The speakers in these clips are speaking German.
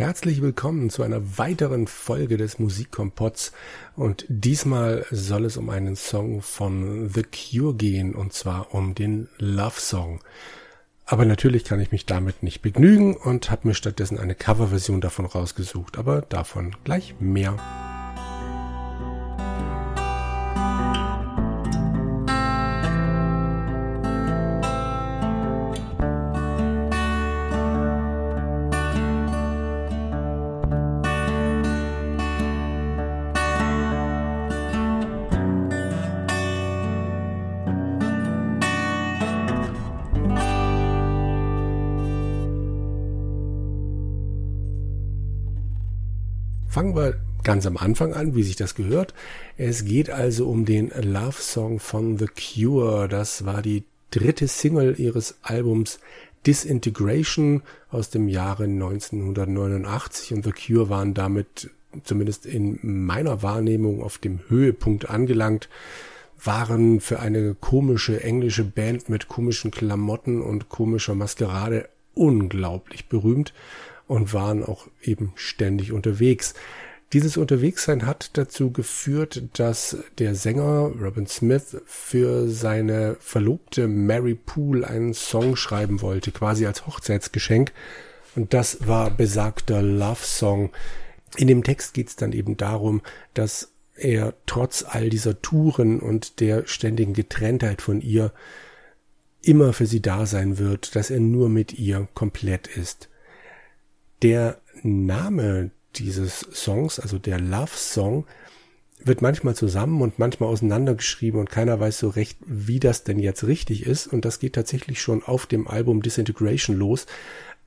Herzlich willkommen zu einer weiteren Folge des Musikkompotts und diesmal soll es um einen Song von The Cure gehen und zwar um den Love Song. Aber natürlich kann ich mich damit nicht begnügen und habe mir stattdessen eine Coverversion davon rausgesucht, aber davon gleich mehr. Fangen wir ganz am Anfang an, wie sich das gehört. Es geht also um den Love Song von The Cure. Das war die dritte Single ihres Albums Disintegration aus dem Jahre 1989 und The Cure waren damit zumindest in meiner Wahrnehmung auf dem Höhepunkt angelangt, waren für eine komische englische Band mit komischen Klamotten und komischer Maskerade unglaublich berühmt und waren auch eben ständig unterwegs. Dieses Unterwegssein hat dazu geführt, dass der Sänger Robin Smith für seine Verlobte Mary Poole einen Song schreiben wollte, quasi als Hochzeitsgeschenk. Und das war besagter Love Song. In dem Text geht es dann eben darum, dass er trotz all dieser Touren und der ständigen Getrenntheit von ihr immer für sie da sein wird, dass er nur mit ihr komplett ist. Der Name dieses Songs, also der Love Song, wird manchmal zusammen und manchmal auseinandergeschrieben und keiner weiß so recht, wie das denn jetzt richtig ist. Und das geht tatsächlich schon auf dem Album Disintegration los.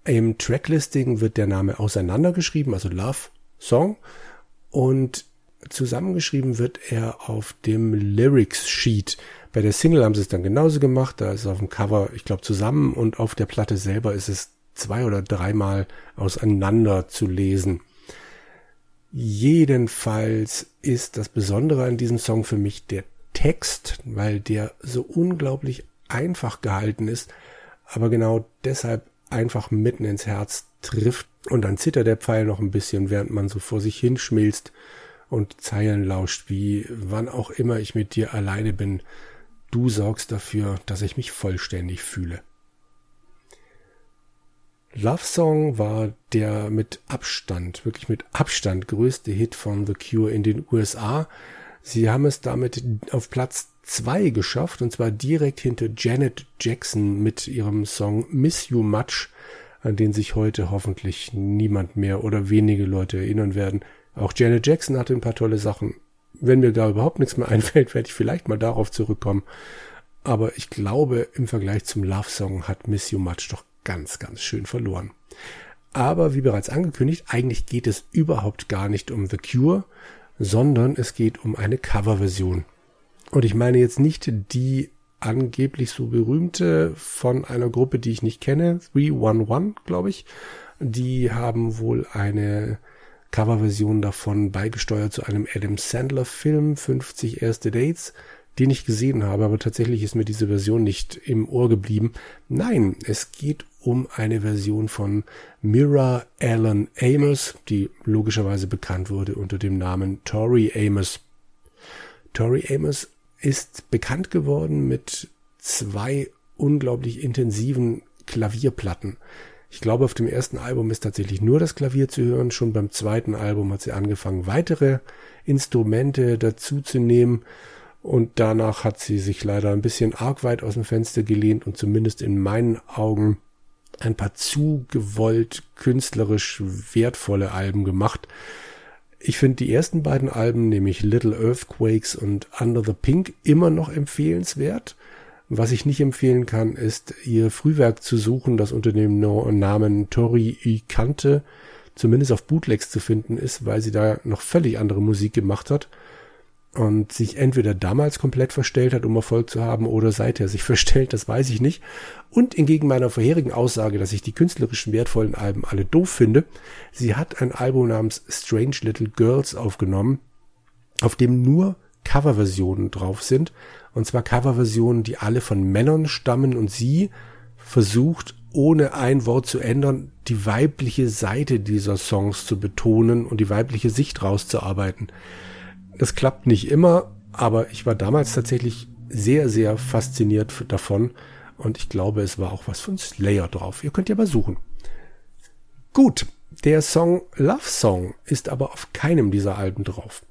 Im Tracklisting wird der Name auseinandergeschrieben, also Love Song. Und zusammengeschrieben wird er auf dem Lyrics Sheet. Bei der Single haben sie es dann genauso gemacht. Da ist es auf dem Cover, ich glaube, zusammen und auf der Platte selber ist es zwei oder dreimal auseinander zu lesen. Jedenfalls ist das Besondere an diesem Song für mich der Text, weil der so unglaublich einfach gehalten ist, aber genau deshalb einfach mitten ins Herz trifft und dann zittert der Pfeil noch ein bisschen, während man so vor sich hinschmilzt und Zeilen lauscht, wie wann auch immer ich mit dir alleine bin, du sorgst dafür, dass ich mich vollständig fühle. Love Song war der mit Abstand, wirklich mit Abstand größte Hit von The Cure in den USA. Sie haben es damit auf Platz zwei geschafft und zwar direkt hinter Janet Jackson mit ihrem Song Miss You Much, an den sich heute hoffentlich niemand mehr oder wenige Leute erinnern werden. Auch Janet Jackson hatte ein paar tolle Sachen. Wenn mir da überhaupt nichts mehr einfällt, werde ich vielleicht mal darauf zurückkommen. Aber ich glaube, im Vergleich zum Love Song hat Miss You Much doch ganz, ganz schön verloren. Aber wie bereits angekündigt, eigentlich geht es überhaupt gar nicht um The Cure, sondern es geht um eine Coverversion. Und ich meine jetzt nicht die angeblich so berühmte von einer Gruppe, die ich nicht kenne, 311, glaube ich. Die haben wohl eine Coverversion davon beigesteuert zu einem Adam Sandler Film, 50 erste Dates den ich gesehen habe, aber tatsächlich ist mir diese Version nicht im Ohr geblieben. Nein, es geht um eine Version von Mira Allen Amos, die logischerweise bekannt wurde unter dem Namen Tori Amos. Tori Amos ist bekannt geworden mit zwei unglaublich intensiven Klavierplatten. Ich glaube, auf dem ersten Album ist tatsächlich nur das Klavier zu hören. Schon beim zweiten Album hat sie angefangen, weitere Instrumente dazu zu nehmen. Und danach hat sie sich leider ein bisschen arg weit aus dem Fenster gelehnt und zumindest in meinen Augen ein paar zu gewollt künstlerisch wertvolle Alben gemacht. Ich finde die ersten beiden Alben, nämlich Little Earthquakes und Under the Pink, immer noch empfehlenswert. Was ich nicht empfehlen kann, ist ihr Frühwerk zu suchen, das unter dem Namen Tori Ikante zumindest auf Bootlegs zu finden ist, weil sie da noch völlig andere Musik gemacht hat und sich entweder damals komplett verstellt hat, um Erfolg zu haben, oder seither sich verstellt, das weiß ich nicht. Und entgegen meiner vorherigen Aussage, dass ich die künstlerischen wertvollen Alben alle doof finde, sie hat ein Album namens Strange Little Girls aufgenommen, auf dem nur Coverversionen drauf sind, und zwar Coverversionen, die alle von Männern stammen und sie versucht, ohne ein Wort zu ändern, die weibliche Seite dieser Songs zu betonen und die weibliche Sicht rauszuarbeiten. Das klappt nicht immer, aber ich war damals tatsächlich sehr, sehr fasziniert davon und ich glaube, es war auch was von Slayer drauf. Ihr könnt ja mal suchen. Gut, der Song Love Song ist aber auf keinem dieser Alben drauf.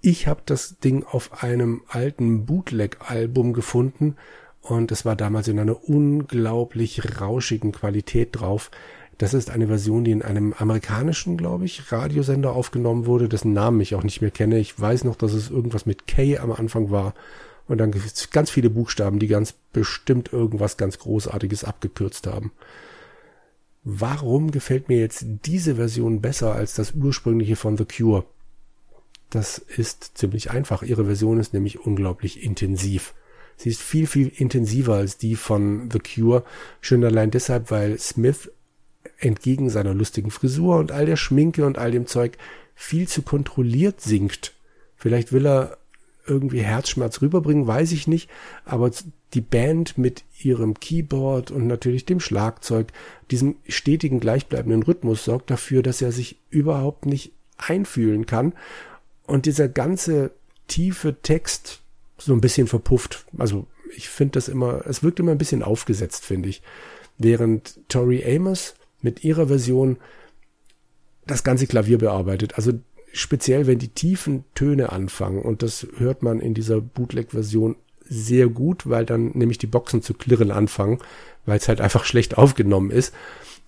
Ich habe das Ding auf einem alten Bootleg-Album gefunden und es war damals in einer unglaublich rauschigen Qualität drauf. Das ist eine Version, die in einem amerikanischen, glaube ich, Radiosender aufgenommen wurde, dessen Namen ich auch nicht mehr kenne. Ich weiß noch, dass es irgendwas mit K am Anfang war. Und dann gibt es ganz viele Buchstaben, die ganz bestimmt irgendwas ganz Großartiges abgekürzt haben. Warum gefällt mir jetzt diese Version besser als das ursprüngliche von The Cure? Das ist ziemlich einfach. Ihre Version ist nämlich unglaublich intensiv. Sie ist viel, viel intensiver als die von The Cure. Schön allein deshalb, weil Smith entgegen seiner lustigen Frisur und all der Schminke und all dem Zeug viel zu kontrolliert singt. Vielleicht will er irgendwie Herzschmerz rüberbringen, weiß ich nicht, aber die Band mit ihrem Keyboard und natürlich dem Schlagzeug, diesem stetigen gleichbleibenden Rhythmus sorgt dafür, dass er sich überhaupt nicht einfühlen kann und dieser ganze tiefe Text so ein bisschen verpufft. Also ich finde das immer, es wirkt immer ein bisschen aufgesetzt, finde ich. Während Tori Amos mit ihrer Version das ganze Klavier bearbeitet. Also speziell, wenn die tiefen Töne anfangen und das hört man in dieser Bootleg-Version sehr gut, weil dann nämlich die Boxen zu klirren anfangen, weil es halt einfach schlecht aufgenommen ist.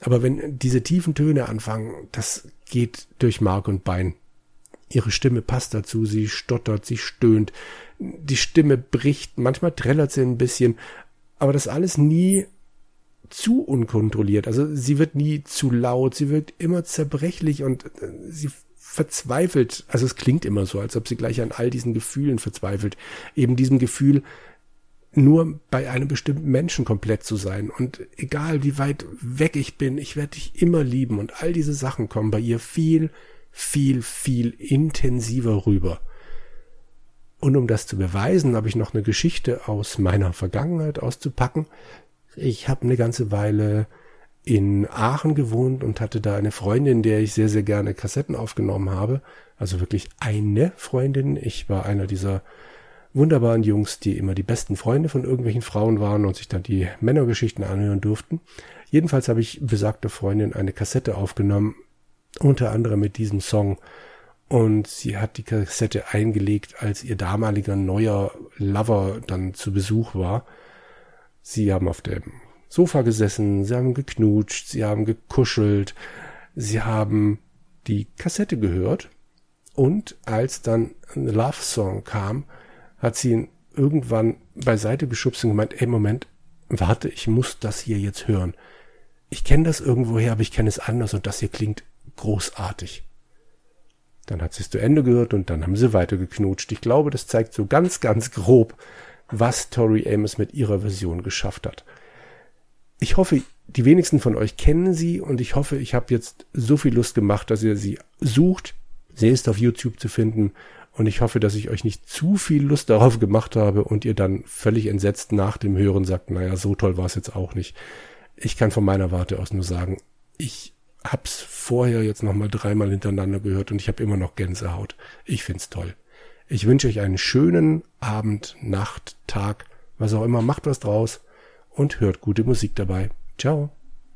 Aber wenn diese tiefen Töne anfangen, das geht durch Mark und Bein. Ihre Stimme passt dazu, sie stottert, sie stöhnt, die Stimme bricht, manchmal trällert sie ein bisschen, aber das alles nie zu unkontrolliert. Also sie wird nie zu laut, sie wirkt immer zerbrechlich und äh, sie verzweifelt. Also es klingt immer so, als ob sie gleich an all diesen Gefühlen verzweifelt. Eben diesem Gefühl, nur bei einem bestimmten Menschen komplett zu sein. Und egal wie weit weg ich bin, ich werde dich immer lieben. Und all diese Sachen kommen bei ihr viel, viel, viel intensiver rüber. Und um das zu beweisen, habe ich noch eine Geschichte aus meiner Vergangenheit auszupacken. Ich habe eine ganze Weile in Aachen gewohnt und hatte da eine Freundin, der ich sehr, sehr gerne Kassetten aufgenommen habe. Also wirklich eine Freundin. Ich war einer dieser wunderbaren Jungs, die immer die besten Freunde von irgendwelchen Frauen waren und sich dann die Männergeschichten anhören durften. Jedenfalls habe ich besagte Freundin eine Kassette aufgenommen, unter anderem mit diesem Song und sie hat die Kassette eingelegt, als ihr damaliger neuer Lover dann zu Besuch war. Sie haben auf dem Sofa gesessen, sie haben geknutscht, sie haben gekuschelt, sie haben die Kassette gehört und als dann ein Love Song kam, hat sie ihn irgendwann beiseite geschubst und gemeint, ey Moment, warte, ich muss das hier jetzt hören. Ich kenne das irgendwoher, aber ich kenne es anders und das hier klingt großartig. Dann hat sie es zu Ende gehört und dann haben sie weitergeknutscht. Ich glaube, das zeigt so ganz, ganz grob, was Tori Amos mit ihrer Version geschafft hat. Ich hoffe, die wenigsten von euch kennen sie und ich hoffe, ich habe jetzt so viel Lust gemacht, dass ihr sie sucht. Sie ist auf YouTube zu finden und ich hoffe, dass ich euch nicht zu viel Lust darauf gemacht habe und ihr dann völlig entsetzt nach dem Hören sagt, naja, so toll war es jetzt auch nicht. Ich kann von meiner Warte aus nur sagen, ich hab's vorher jetzt nochmal dreimal hintereinander gehört und ich habe immer noch Gänsehaut. Ich find's toll. Ich wünsche euch einen schönen Abend, Nacht, Tag, was auch immer. Macht was draus und hört gute Musik dabei. Ciao.